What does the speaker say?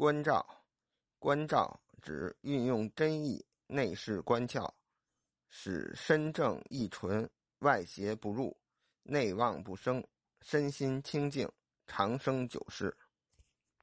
观照，观照指运用真意内视观窍，使身正意纯，外邪不入，内妄不生，身心清净，长生久世。